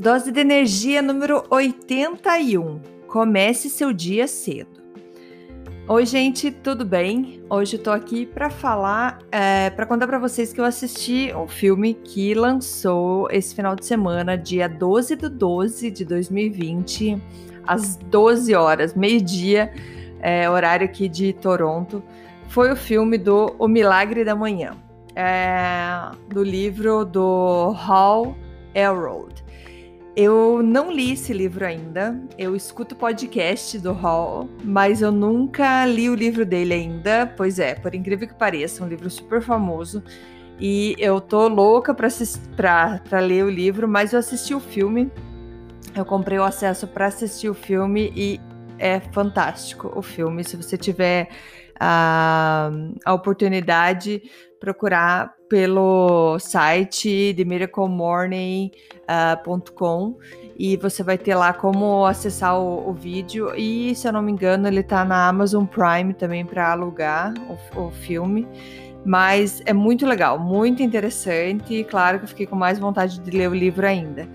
Dose de energia número 81. Comece seu dia cedo. Oi, gente, tudo bem? Hoje eu tô aqui para falar, é, para contar para vocês que eu assisti um filme que lançou esse final de semana, dia 12 do 12 de 2020, às 12 horas, meio-dia, é, horário aqui de Toronto. Foi o filme do O Milagre da Manhã, é, do livro do Hal Elrod. Eu não li esse livro ainda. Eu escuto podcast do Hall, mas eu nunca li o livro dele ainda. Pois é, por incrível que pareça, um livro super famoso. E eu tô louca para ler o livro, mas eu assisti o filme. Eu comprei o acesso para assistir o filme e é fantástico o filme. Se você tiver a, a oportunidade, procurar pelo site themiraclemorning.com uh, e você vai ter lá como acessar o, o, vídeo e se eu não me engano ele tá na Amazon Prime também para alugar o, o filme mas é muito legal, muito interessante e claro que eu fiquei com mais vontade de ler o livro ainda.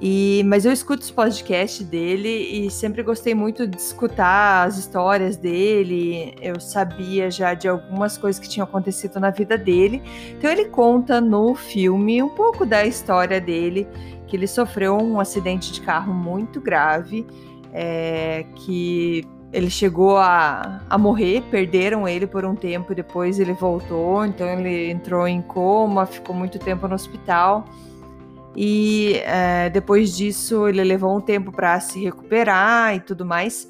E, mas eu escuto os podcasts dele e sempre gostei muito de escutar as histórias dele. Eu sabia já de algumas coisas que tinham acontecido na vida dele. Então ele conta no filme um pouco da história dele, que ele sofreu um acidente de carro muito grave, é, que ele chegou a, a morrer, perderam ele por um tempo, depois ele voltou, então ele entrou em coma, ficou muito tempo no hospital. E é, depois disso ele levou um tempo para se recuperar e tudo mais.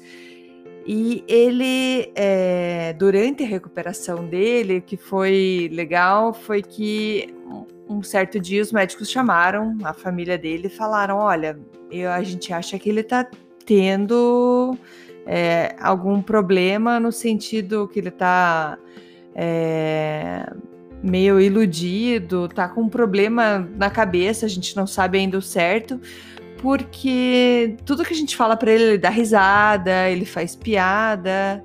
E ele, é, durante a recuperação dele, que foi legal, foi que um certo dia os médicos chamaram a família dele e falaram: Olha, eu, a gente acha que ele está tendo é, algum problema no sentido que ele está é, meio iludido, tá com um problema na cabeça, a gente não sabe ainda o certo, porque tudo que a gente fala para ele, ele dá risada, ele faz piada,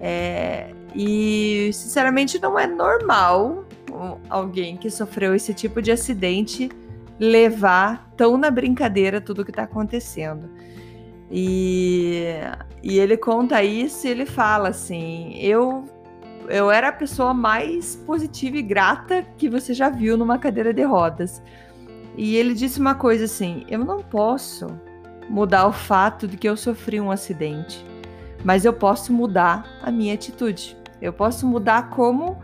é, e sinceramente não é normal alguém que sofreu esse tipo de acidente levar tão na brincadeira tudo que tá acontecendo. E, e ele conta isso e ele fala assim: eu eu era a pessoa mais positiva e grata que você já viu numa cadeira de rodas. E ele disse uma coisa assim: eu não posso mudar o fato de que eu sofri um acidente, mas eu posso mudar a minha atitude. Eu posso mudar como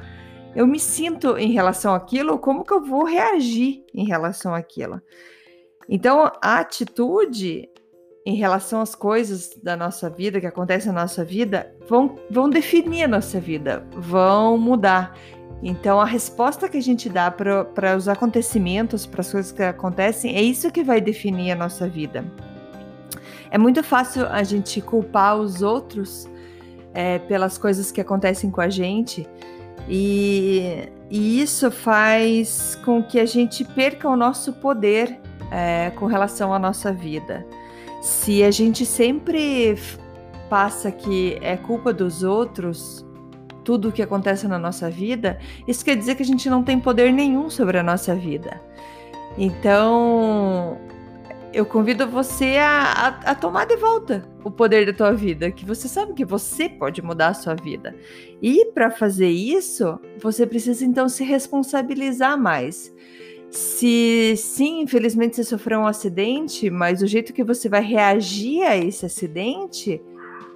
eu me sinto em relação àquilo, como que eu vou reagir em relação àquilo. Então, a atitude em relação às coisas da nossa vida, que acontecem na nossa vida, vão, vão definir a nossa vida, vão mudar. Então, a resposta que a gente dá para os acontecimentos, para as coisas que acontecem, é isso que vai definir a nossa vida. É muito fácil a gente culpar os outros é, pelas coisas que acontecem com a gente, e, e, isso faz com que a gente perca o nosso poder é, com relação à nossa vida. Se a gente sempre passa que é culpa dos outros, tudo o que acontece na nossa vida, isso quer dizer que a gente não tem poder nenhum sobre a nossa vida. Então, eu convido você a, a, a, tomar de volta o poder da tua vida, que você sabe que você pode mudar a sua vida. E para fazer isso, você precisa então se responsabilizar mais. Se sim, infelizmente você sofreu um acidente, mas o jeito que você vai reagir a esse acidente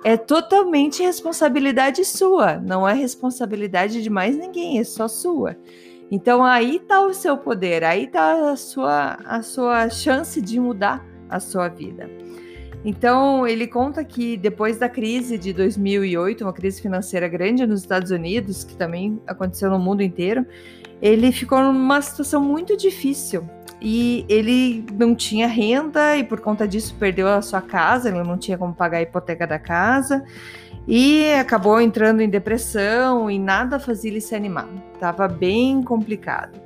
é totalmente responsabilidade sua, não é responsabilidade de mais ninguém, é só sua. Então aí está o seu poder, aí está a sua, a sua chance de mudar a sua vida. Então, ele conta que depois da crise de 2008, uma crise financeira grande nos Estados Unidos, que também aconteceu no mundo inteiro, ele ficou numa situação muito difícil. E ele não tinha renda e por conta disso perdeu a sua casa, ele não tinha como pagar a hipoteca da casa e acabou entrando em depressão e nada fazia ele se animar. Tava bem complicado.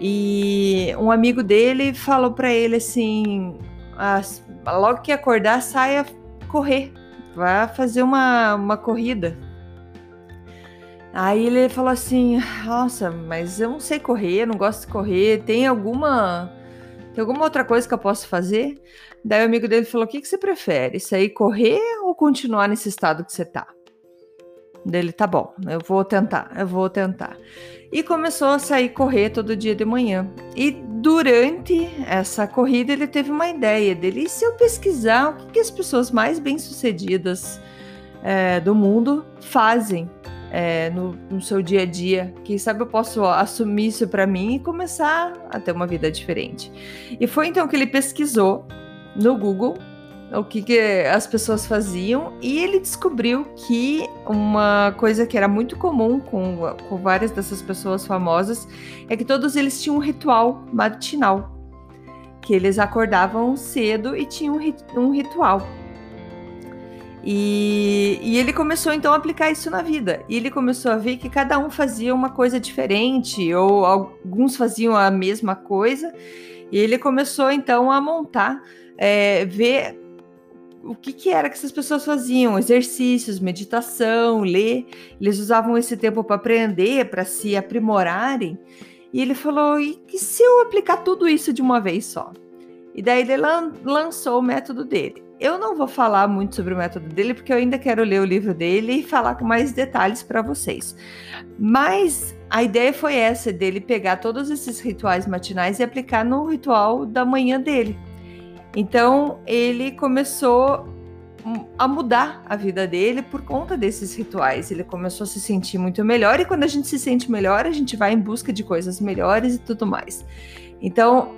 E um amigo dele falou para ele assim: logo que acordar, saia correr, vá fazer uma, uma corrida. Aí ele falou assim: Nossa, mas eu não sei correr, não gosto de correr. Tem alguma tem alguma outra coisa que eu posso fazer? Daí o amigo dele falou: O que, que você prefere? Sair correr ou continuar nesse estado que você tá? Dele, tá bom, eu vou tentar, eu vou tentar. E começou a sair correr todo dia de manhã. E durante essa corrida ele teve uma ideia dele. E se eu pesquisar o que, que as pessoas mais bem-sucedidas é, do mundo fazem é, no, no, seu dia a dia. Quem sabe eu posso assumir isso para mim e começar a ter uma vida diferente. E foi então que ele pesquisou no Google o que, que as pessoas faziam e ele descobriu que uma coisa que era muito comum com, com várias dessas pessoas famosas é que todos eles tinham um ritual matinal. Que eles acordavam cedo e tinham um, um ritual. E, e, ele começou então a aplicar isso na vida. E ele começou a ver que cada um fazia uma coisa diferente, ou alguns faziam a mesma coisa. E ele começou então a montar, é, ver o que, que era que essas pessoas faziam, exercícios, meditação, ler. Eles usavam esse tempo para aprender, para se aprimorarem. E ele falou: e, se eu aplicar tudo isso de uma vez só? E daí ele lan lançou o método dele. Eu não vou falar muito sobre o método dele, porque eu ainda quero ler o livro dele e falar com mais detalhes para vocês. Mas a ideia foi essa, dele pegar todos esses rituais matinais e aplicar no ritual da manhã dele. Então ele começou a mudar a vida dele por conta desses rituais. Ele começou a se sentir muito melhor e quando a gente se sente melhor, a gente vai em busca de coisas melhores e tudo mais. Então,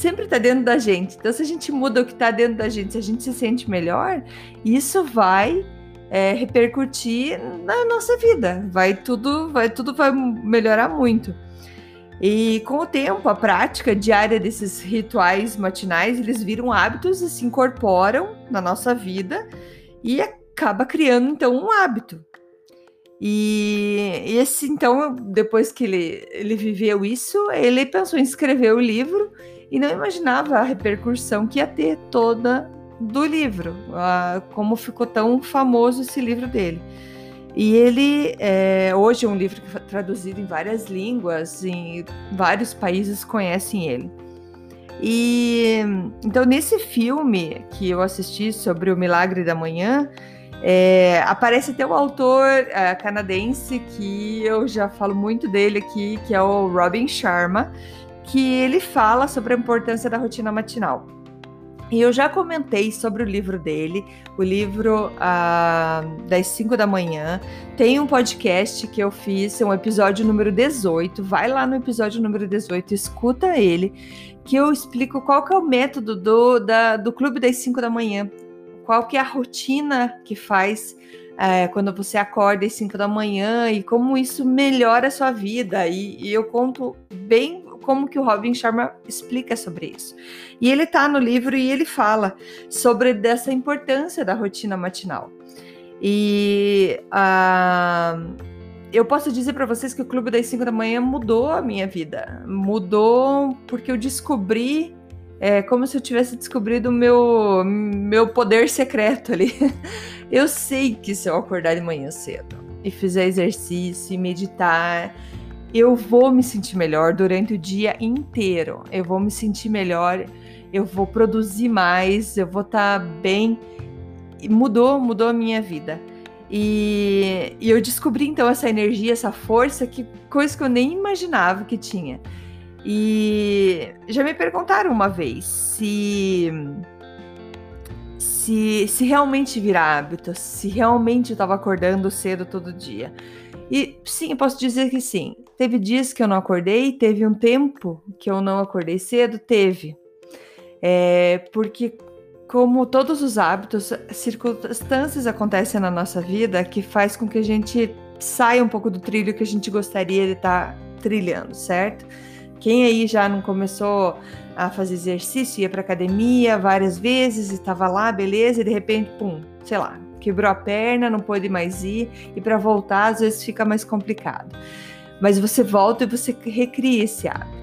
sempre está dentro da gente. Então, se a gente muda o que está dentro da gente, se a gente se sente melhor, isso vai é, repercutir na nossa vida. Vai tudo, vai tudo vai melhorar muito. E com o tempo, a prática diária desses rituais matinais, eles viram hábitos e se incorporam na nossa vida e acaba criando então um hábito. E esse então, depois que ele, ele viveu isso, ele pensou em escrever o livro e não imaginava a repercussão que ia ter toda do livro, como ficou tão famoso esse livro dele. E ele é, hoje é um livro que foi traduzido em várias línguas, em vários países conhecem ele. E então nesse filme que eu assisti sobre o Milagre da Manhã, é, aparece até o autor é, canadense que eu já falo muito dele aqui, que é o Robin Sharma, que ele fala sobre a importância da rotina matinal. E eu já comentei sobre o livro dele, o livro ah, das 5 da manhã. Tem um podcast que eu fiz, é um episódio número 18. Vai lá no episódio número 18, escuta ele, que eu explico qual que é o método do, da, do Clube das 5 da manhã. Qual que é a rotina que faz é, quando você acorda às 5 da manhã e como isso melhora a sua vida. E, e eu conto bem como que o Robin Sharma explica sobre isso. E ele está no livro e ele fala sobre dessa importância da rotina matinal. E uh, eu posso dizer para vocês que o Clube das 5 da manhã mudou a minha vida. Mudou porque eu descobri é como se eu tivesse descobrido o meu, meu poder secreto ali. Eu sei que se eu acordar de manhã cedo e fizer exercício e meditar, eu vou me sentir melhor durante o dia inteiro. Eu vou me sentir melhor, eu vou produzir mais, eu vou estar tá bem. Mudou, mudou a minha vida. E, e, eu descobri então essa energia, essa força, que coisa que eu nem imaginava que tinha. E já me perguntaram uma vez se se, se realmente virar hábito, se realmente eu estava acordando cedo todo dia. E sim, posso dizer que sim. Teve dias que eu não acordei, teve um tempo que eu não acordei cedo, teve. É, porque como todos os hábitos, circunstâncias acontecem na nossa vida que faz com que a gente saia um pouco do trilho que a gente gostaria de estar tá trilhando, certo? Quem aí já não começou a fazer exercício, ia para academia várias vezes, estava lá, beleza, e de repente, pum, sei lá, quebrou a perna, não pôde mais ir, e para voltar às vezes fica mais complicado. Mas você volta e você recria esse hábito.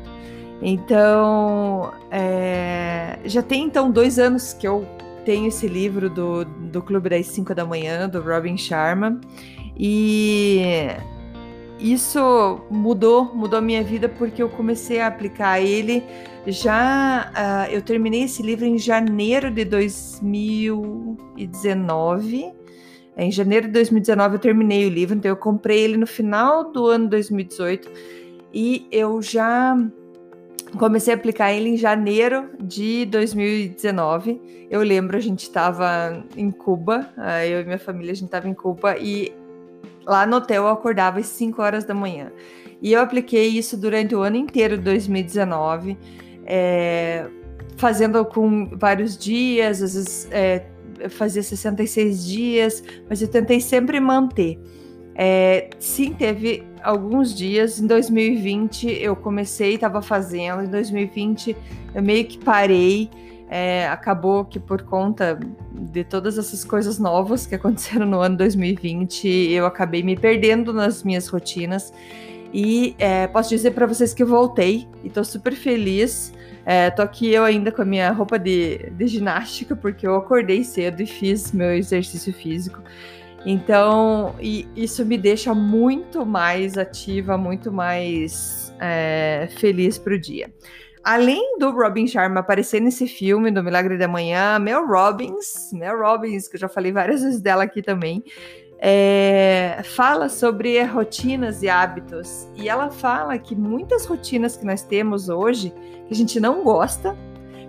Então, é, já tem então dois anos que eu tenho esse livro do, do Clube das 5 da Manhã, do Robin Sharma, e isso mudou, mudou a minha vida porque eu comecei a aplicar ele já. Uh, eu terminei esse livro em janeiro de 2019. Em janeiro de 2019 eu terminei o livro, então eu comprei ele no final do ano 2018 e eu já comecei a aplicar ele em janeiro de 2019. Eu lembro, a gente estava em Cuba, ah, eu e minha família, a gente estava em Cuba e lá no hotel eu acordava às 5 horas da manhã. E eu apliquei isso durante o ano inteiro de 2019, é, fazendo com vários dias, às vezes é, fazia 66 dias, mas eu tentei sempre manter. É, sim, teve alguns dias. Em 2020 eu comecei, estava fazendo. Em 2020 eu meio que parei. É, acabou que por conta de todas essas coisas novas que aconteceram no ano 2020, eu acabei me perdendo nas minhas rotinas. E é, posso dizer para vocês que voltei e estou super feliz. É, tô aqui eu ainda com a minha roupa de, de ginástica, porque eu acordei cedo e fiz meu exercício físico. Então, isso me deixa muito mais ativa, muito mais é, feliz para o dia. Além do Robin Sharma aparecer nesse filme do Milagre da Manhã, Mel Robbins, Mel Robbins, que eu já falei várias vezes dela aqui também, é, fala sobre rotinas e hábitos. E ela fala que muitas rotinas que nós temos hoje, que a gente não gosta,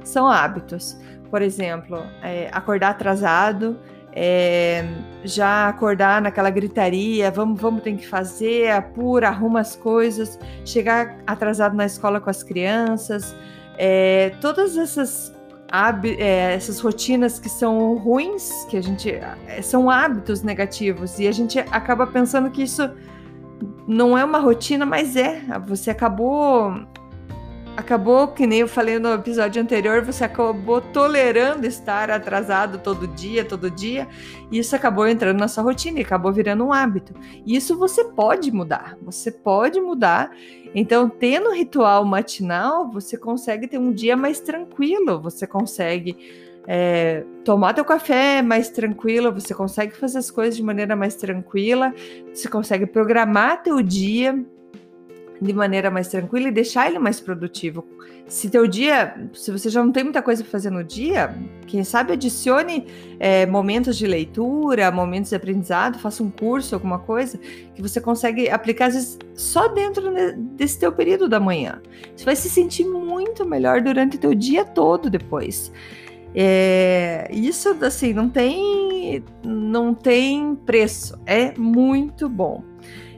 são hábitos. Por exemplo, é, acordar atrasado, é, já acordar naquela gritaria, vamos, vamos, tem que fazer, apura, arruma as coisas, chegar atrasado na escola com as crianças, é, todas essas, é, essas rotinas que são ruins, que a gente é, são hábitos negativos e a gente acaba pensando que isso não é uma rotina, mas é. Você acabou acabou, que nem eu falei no episódio anterior, você acabou tolerando estar atrasado todo dia, todo dia, e isso acabou entrando na sua rotina e acabou virando um hábito. E isso você pode mudar, você pode mudar. Então, tendo ritual matinal, você consegue ter um dia mais tranquilo, você consegue é, tomar teu café mais tranquilo, você consegue fazer as coisas de maneira mais tranquila, você consegue programar teu dia de maneira mais tranquila e deixar ele mais produtivo. Se teu dia, se você já não tem muita coisa para fazer no dia, quem sabe adicione é, momentos de leitura, momentos de aprendizado, faça um curso, alguma coisa que você consegue aplicar às vezes só dentro desse teu período da manhã. Você vai se sentir muito melhor durante o teu dia todo depois. É, isso assim não tem não tem preço, é muito bom.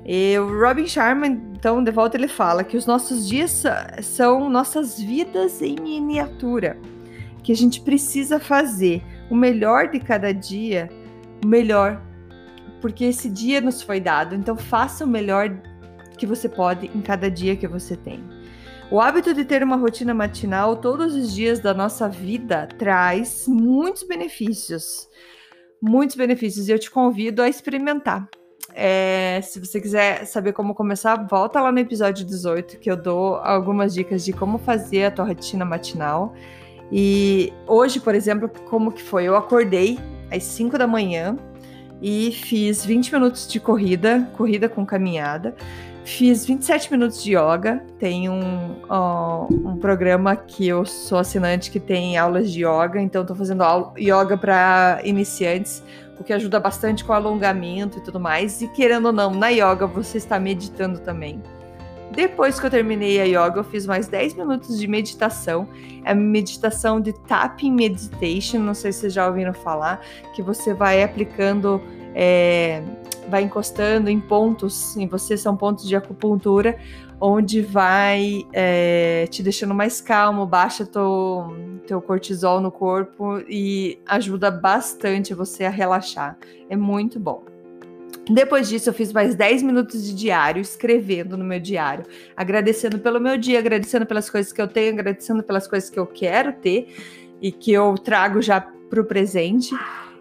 E o Robin Sharma, então, de volta ele fala que os nossos dias são nossas vidas em miniatura, que a gente precisa fazer o melhor de cada dia, o melhor, porque esse dia nos foi dado, então faça o melhor que você pode em cada dia que você tem. O hábito de ter uma rotina matinal todos os dias da nossa vida traz muitos benefícios. Muitos benefícios e eu te convido a experimentar. É, se você quiser saber como começar, volta lá no episódio 18 que eu dou algumas dicas de como fazer a tua rotina matinal. E hoje, por exemplo, como que foi? Eu acordei às 5 da manhã e fiz 20 minutos de corrida, corrida com caminhada. Fiz 27 minutos de yoga. Tem um, um programa que eu sou assinante que tem aulas de yoga, então estou fazendo yoga para iniciantes o que ajuda bastante com alongamento e tudo mais. E querendo ou não, na yoga você está meditando também. Depois que eu terminei a yoga, eu fiz mais 10 minutos de meditação. É meditação de tapping meditation, não sei se vocês já ouviram falar, que você vai aplicando é, vai encostando em pontos em você, são pontos de acupuntura, onde vai é, te deixando mais calmo, baixa teu, teu cortisol no corpo e ajuda bastante você a relaxar. É muito bom. Depois disso, eu fiz mais 10 minutos de diário, escrevendo no meu diário, agradecendo pelo meu dia, agradecendo pelas coisas que eu tenho, agradecendo pelas coisas que eu quero ter e que eu trago já para o presente.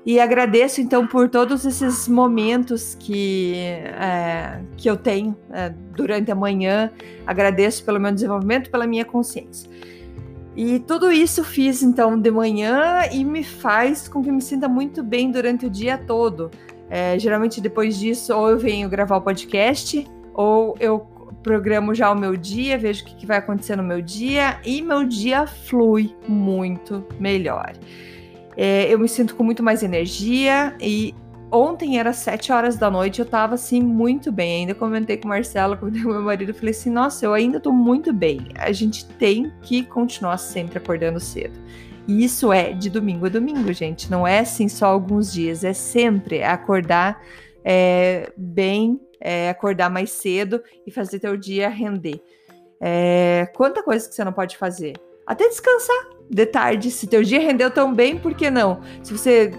E agradeço então por todos esses momentos que, é, que eu tenho é, durante a manhã. Agradeço pelo meu desenvolvimento, pela minha consciência. E tudo isso fiz então de manhã e me faz com que me sinta muito bem durante o dia todo. É, geralmente depois disso, ou eu venho gravar o podcast, ou eu programo já o meu dia, vejo o que, que vai acontecer no meu dia e meu dia flui muito melhor. É, eu me sinto com muito mais energia e ontem era sete horas da noite, eu tava assim muito bem. Ainda comentei com o Marcelo, comentei com meu marido, falei assim: nossa, eu ainda tô muito bem. A gente tem que continuar sempre acordando cedo. E isso é de domingo a domingo, gente. Não é assim só alguns dias, é sempre acordar é, bem, é, acordar mais cedo e fazer teu dia render. É, quanta coisa que você não pode fazer? Até descansar de tarde. Se teu dia rendeu tão bem, por que não? Se você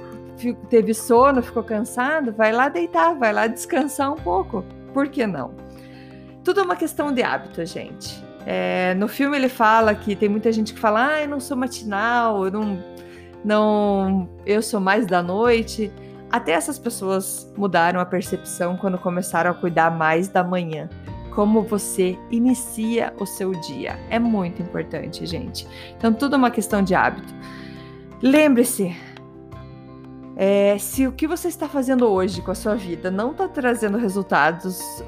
teve sono, ficou cansado, vai lá deitar, vai lá descansar um pouco. Por que não? Tudo é uma questão de hábito, gente. É, no filme ele fala que tem muita gente que fala: ah, eu não sou matinal, eu não, não, eu sou mais da noite. Até essas pessoas mudaram a percepção quando começaram a cuidar mais da manhã como você inicia o seu dia. É muito importante, gente. Então, tudo é uma questão de hábito. Lembre-se, é, se o que você está fazendo hoje com a sua vida não está trazendo resultados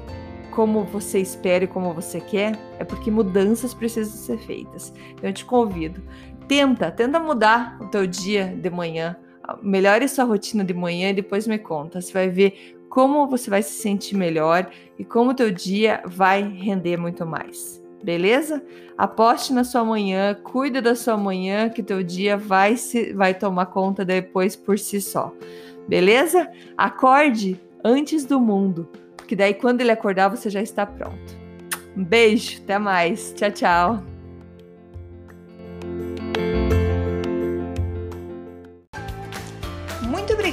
como você espera e como você quer, é porque mudanças precisam ser feitas. Então, eu te convido, tenta, tenta mudar o teu dia de manhã, melhore sua rotina de manhã e depois me conta. Você vai ver como você vai se sentir melhor e como o teu dia vai render muito mais. Beleza? Aposte na sua manhã, cuide da sua manhã, que teu dia vai se vai tomar conta depois por si só. Beleza? Acorde antes do mundo, porque daí quando ele acordar você já está pronto. Um beijo, até mais. Tchau, tchau.